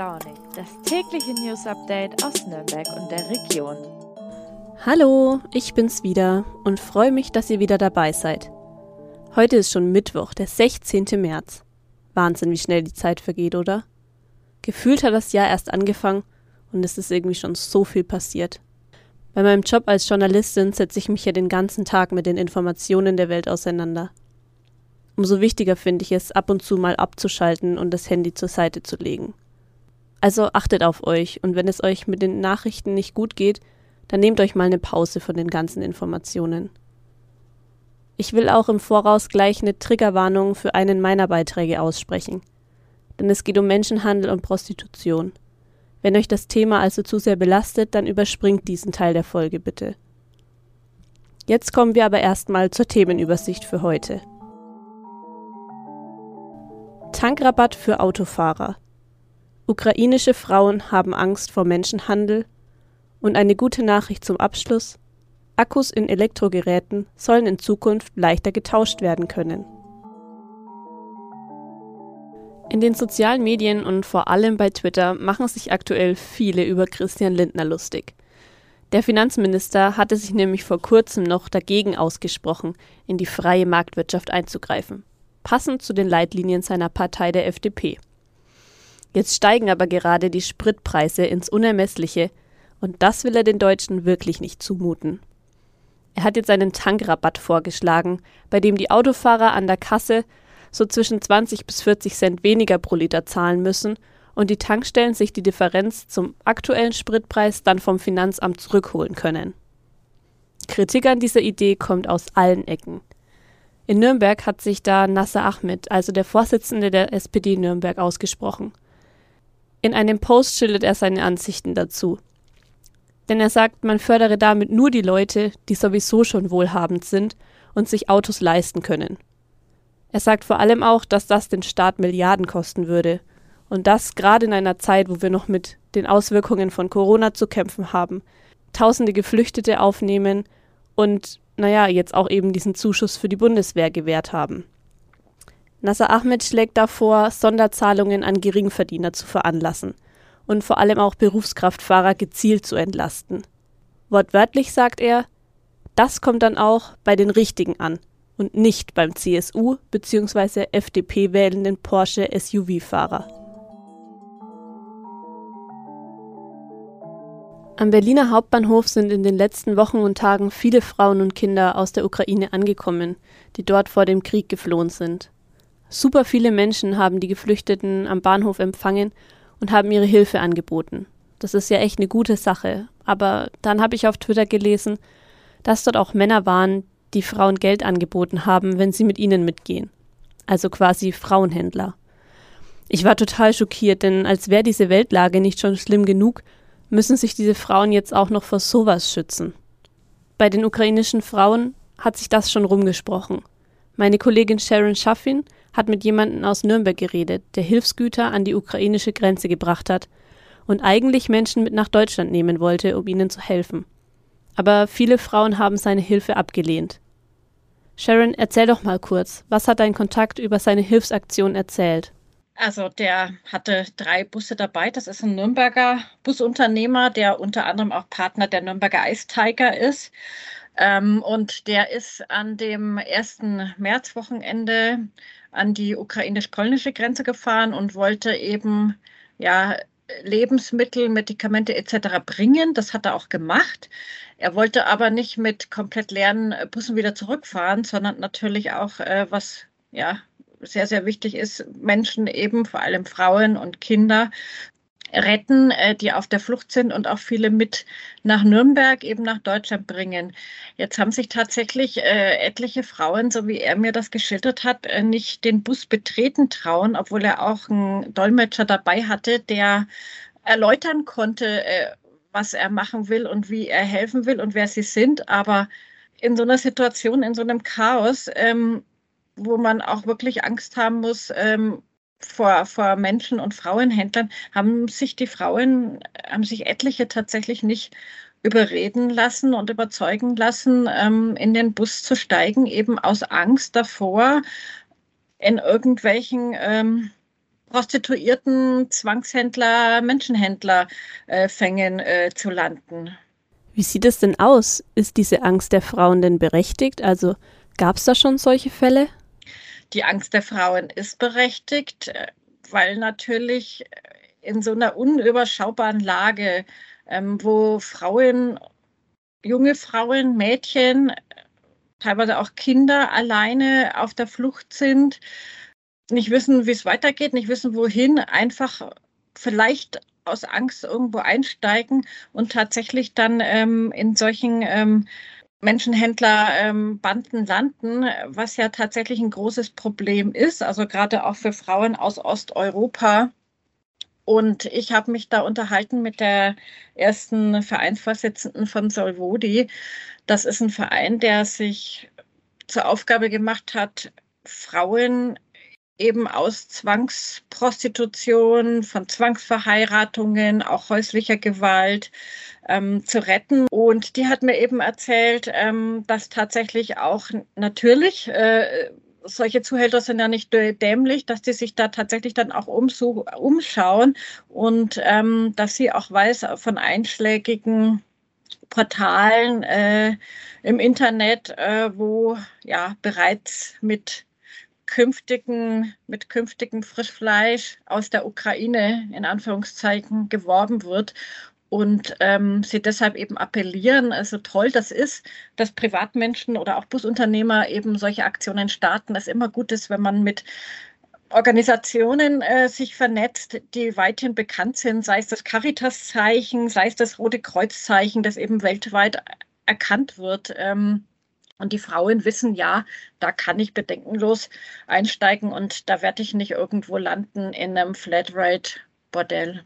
Launig, das tägliche News Update aus Nürnberg und der Region. Hallo, ich bin's wieder und freue mich, dass ihr wieder dabei seid. Heute ist schon Mittwoch, der 16. März. Wahnsinn, wie schnell die Zeit vergeht, oder? Gefühlt hat das Jahr erst angefangen und es ist irgendwie schon so viel passiert. Bei meinem Job als Journalistin setze ich mich ja den ganzen Tag mit den Informationen der Welt auseinander. Umso wichtiger finde ich es, ab und zu mal abzuschalten und das Handy zur Seite zu legen. Also achtet auf euch und wenn es euch mit den Nachrichten nicht gut geht, dann nehmt euch mal eine Pause von den ganzen Informationen. Ich will auch im Voraus gleich eine Triggerwarnung für einen meiner Beiträge aussprechen. Denn es geht um Menschenhandel und Prostitution. Wenn euch das Thema also zu sehr belastet, dann überspringt diesen Teil der Folge bitte. Jetzt kommen wir aber erstmal zur Themenübersicht für heute. Tankrabatt für Autofahrer. Ukrainische Frauen haben Angst vor Menschenhandel. Und eine gute Nachricht zum Abschluss. Akkus in Elektrogeräten sollen in Zukunft leichter getauscht werden können. In den sozialen Medien und vor allem bei Twitter machen sich aktuell viele über Christian Lindner lustig. Der Finanzminister hatte sich nämlich vor kurzem noch dagegen ausgesprochen, in die freie Marktwirtschaft einzugreifen, passend zu den Leitlinien seiner Partei der FDP. Jetzt steigen aber gerade die Spritpreise ins Unermessliche, und das will er den Deutschen wirklich nicht zumuten. Er hat jetzt einen Tankrabatt vorgeschlagen, bei dem die Autofahrer an der Kasse so zwischen 20 bis 40 Cent weniger pro Liter zahlen müssen und die Tankstellen sich die Differenz zum aktuellen Spritpreis dann vom Finanzamt zurückholen können. Kritik an dieser Idee kommt aus allen Ecken. In Nürnberg hat sich da Nasser Ahmed, also der Vorsitzende der SPD Nürnberg, ausgesprochen. In einem Post schildert er seine Ansichten dazu. Denn er sagt, man fördere damit nur die Leute, die sowieso schon wohlhabend sind und sich Autos leisten können. Er sagt vor allem auch, dass das den Staat Milliarden kosten würde. Und das gerade in einer Zeit, wo wir noch mit den Auswirkungen von Corona zu kämpfen haben, tausende Geflüchtete aufnehmen und, naja, jetzt auch eben diesen Zuschuss für die Bundeswehr gewährt haben. Nasser Ahmed schlägt davor, Sonderzahlungen an Geringverdiener zu veranlassen und vor allem auch Berufskraftfahrer gezielt zu entlasten. Wortwörtlich sagt er, das kommt dann auch bei den Richtigen an, und nicht beim CSU bzw. FDP wählenden Porsche SUV-Fahrer. Am Berliner Hauptbahnhof sind in den letzten Wochen und Tagen viele Frauen und Kinder aus der Ukraine angekommen, die dort vor dem Krieg geflohen sind. Super viele Menschen haben die Geflüchteten am Bahnhof empfangen und haben ihre Hilfe angeboten. Das ist ja echt eine gute Sache. Aber dann habe ich auf Twitter gelesen, dass dort auch Männer waren, die Frauen Geld angeboten haben, wenn sie mit ihnen mitgehen. Also quasi Frauenhändler. Ich war total schockiert, denn als wäre diese Weltlage nicht schon schlimm genug, müssen sich diese Frauen jetzt auch noch vor sowas schützen. Bei den ukrainischen Frauen hat sich das schon rumgesprochen. Meine Kollegin Sharon Schaffin hat mit jemandem aus Nürnberg geredet, der Hilfsgüter an die ukrainische Grenze gebracht hat und eigentlich Menschen mit nach Deutschland nehmen wollte, um ihnen zu helfen aber viele Frauen haben seine Hilfe abgelehnt. Sharon, erzähl doch mal kurz, was hat dein Kontakt über seine Hilfsaktion erzählt? Also der hatte drei Busse dabei. Das ist ein Nürnberger Busunternehmer, der unter anderem auch Partner der Nürnberger Ice Tiger ist. Ähm, und der ist an dem ersten Märzwochenende an die ukrainisch-polnische Grenze gefahren und wollte eben ja Lebensmittel, Medikamente etc. bringen. Das hat er auch gemacht. Er wollte aber nicht mit komplett leeren Bussen wieder zurückfahren, sondern natürlich auch, äh, was ja sehr, sehr wichtig ist, Menschen eben, vor allem Frauen und Kinder, retten, äh, die auf der Flucht sind und auch viele mit nach Nürnberg, eben nach Deutschland bringen. Jetzt haben sich tatsächlich äh, etliche Frauen, so wie er mir das geschildert hat, äh, nicht den Bus betreten trauen, obwohl er auch einen Dolmetscher dabei hatte, der erläutern konnte, äh, was er machen will und wie er helfen will und wer sie sind. Aber in so einer Situation, in so einem Chaos, ähm, wo man auch wirklich Angst haben muss ähm, vor, vor Menschen und Frauenhändlern, haben sich die Frauen, haben sich etliche tatsächlich nicht überreden lassen und überzeugen lassen, ähm, in den Bus zu steigen, eben aus Angst davor, in irgendwelchen ähm, Prostituierten, Zwangshändler, Menschenhändlerfängen äh, äh, zu landen. Wie sieht es denn aus? Ist diese Angst der Frauen denn berechtigt? Also gab es da schon solche Fälle? Die Angst der Frauen ist berechtigt, äh, weil natürlich in so einer unüberschaubaren Lage, ähm, wo Frauen, junge Frauen, Mädchen, teilweise auch Kinder alleine auf der Flucht sind, nicht wissen, wie es weitergeht, nicht wissen, wohin, einfach vielleicht aus Angst irgendwo einsteigen und tatsächlich dann ähm, in solchen ähm, Menschenhändlerbanden ähm, landen, was ja tatsächlich ein großes Problem ist, also gerade auch für Frauen aus Osteuropa. Und ich habe mich da unterhalten mit der ersten Vereinsvorsitzenden von Solvodi. Das ist ein Verein, der sich zur Aufgabe gemacht hat, Frauen eben aus Zwangsprostitution, von Zwangsverheiratungen, auch häuslicher Gewalt ähm, zu retten. Und die hat mir eben erzählt, ähm, dass tatsächlich auch natürlich äh, solche Zuhälter sind ja nicht dämlich, dass die sich da tatsächlich dann auch umschauen und ähm, dass sie auch weiß von einschlägigen Portalen äh, im Internet, äh, wo ja bereits mit künftigen, mit künftigem Frischfleisch aus der Ukraine in Anführungszeichen geworben wird und ähm, sie deshalb eben appellieren, also toll das ist, dass Privatmenschen oder auch Busunternehmer eben solche Aktionen starten, das immer gut ist, wenn man mit Organisationen äh, sich vernetzt, die weithin bekannt sind, sei es das Caritas-Zeichen, sei es das Rote Kreuz-Zeichen, das eben weltweit erkannt wird. Ähm, und die Frauen wissen, ja, da kann ich bedenkenlos einsteigen und da werde ich nicht irgendwo landen in einem Flatrate-Bordell.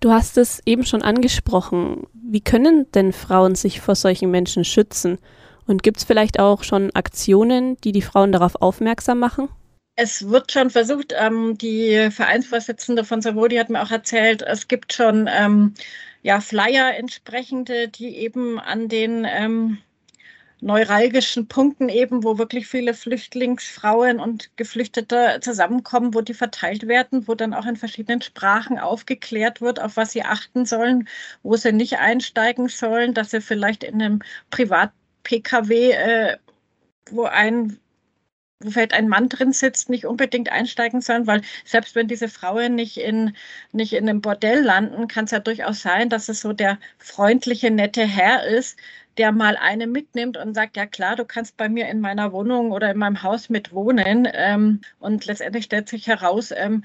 Du hast es eben schon angesprochen. Wie können denn Frauen sich vor solchen Menschen schützen? Und gibt es vielleicht auch schon Aktionen, die die Frauen darauf aufmerksam machen? Es wird schon versucht, ähm, die Vereinsvorsitzende von Savodi hat mir auch erzählt, es gibt schon ähm, ja, Flyer entsprechende, die eben an den ähm, neuralgischen Punkten eben, wo wirklich viele Flüchtlingsfrauen und Geflüchtete zusammenkommen, wo die verteilt werden, wo dann auch in verschiedenen Sprachen aufgeklärt wird, auf was sie achten sollen, wo sie nicht einsteigen sollen, dass sie vielleicht in einem Privat-Pkw, äh, wo ein wo vielleicht ein Mann drin sitzt, nicht unbedingt einsteigen sollen, weil selbst wenn diese Frauen nicht in, nicht in einem Bordell landen, kann es ja durchaus sein, dass es so der freundliche, nette Herr ist, der mal eine mitnimmt und sagt, ja klar, du kannst bei mir in meiner Wohnung oder in meinem Haus mit wohnen. Ähm, und letztendlich stellt sich heraus, ähm,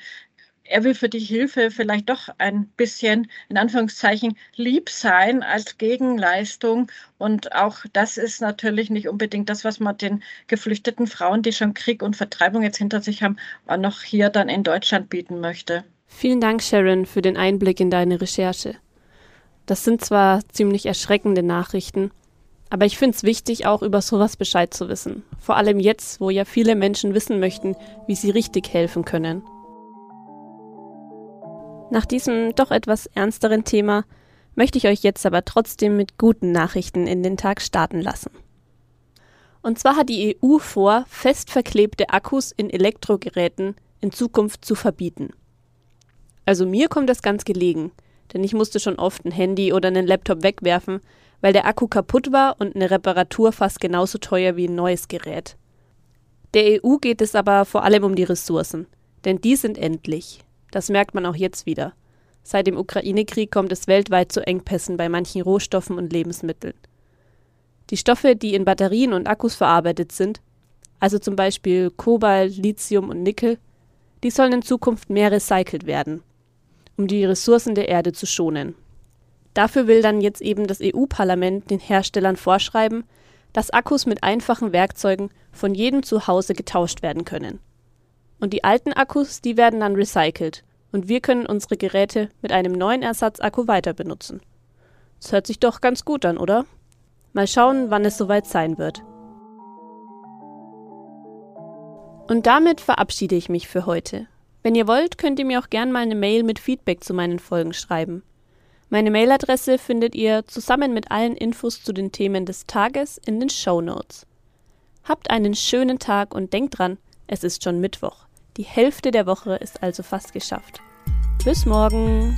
er will für die Hilfe vielleicht doch ein bisschen, in Anführungszeichen, lieb sein als Gegenleistung. Und auch das ist natürlich nicht unbedingt das, was man den geflüchteten Frauen, die schon Krieg und Vertreibung jetzt hinter sich haben, auch noch hier dann in Deutschland bieten möchte. Vielen Dank, Sharon, für den Einblick in deine Recherche. Das sind zwar ziemlich erschreckende Nachrichten, aber ich finde es wichtig, auch über sowas Bescheid zu wissen. Vor allem jetzt, wo ja viele Menschen wissen möchten, wie sie richtig helfen können. Nach diesem doch etwas ernsteren Thema möchte ich euch jetzt aber trotzdem mit guten Nachrichten in den Tag starten lassen. Und zwar hat die EU vor, fest verklebte Akkus in Elektrogeräten in Zukunft zu verbieten. Also mir kommt das ganz gelegen, denn ich musste schon oft ein Handy oder einen Laptop wegwerfen, weil der Akku kaputt war und eine Reparatur fast genauso teuer wie ein neues Gerät. Der EU geht es aber vor allem um die Ressourcen, denn die sind endlich. Das merkt man auch jetzt wieder. Seit dem Ukraine-Krieg kommt es weltweit zu Engpässen bei manchen Rohstoffen und Lebensmitteln. Die Stoffe, die in Batterien und Akkus verarbeitet sind, also zum Beispiel Kobalt, Lithium und Nickel, die sollen in Zukunft mehr recycelt werden, um die Ressourcen der Erde zu schonen. Dafür will dann jetzt eben das EU-Parlament den Herstellern vorschreiben, dass Akkus mit einfachen Werkzeugen von jedem zu Hause getauscht werden können. Und die alten Akkus, die werden dann recycelt und wir können unsere Geräte mit einem neuen Ersatzakku weiter benutzen. Das hört sich doch ganz gut an, oder? Mal schauen, wann es soweit sein wird. Und damit verabschiede ich mich für heute. Wenn ihr wollt, könnt ihr mir auch gern mal eine Mail mit Feedback zu meinen Folgen schreiben. Meine Mailadresse findet ihr zusammen mit allen Infos zu den Themen des Tages in den Show Notes. Habt einen schönen Tag und denkt dran, es ist schon Mittwoch. Die Hälfte der Woche ist also fast geschafft. Bis morgen!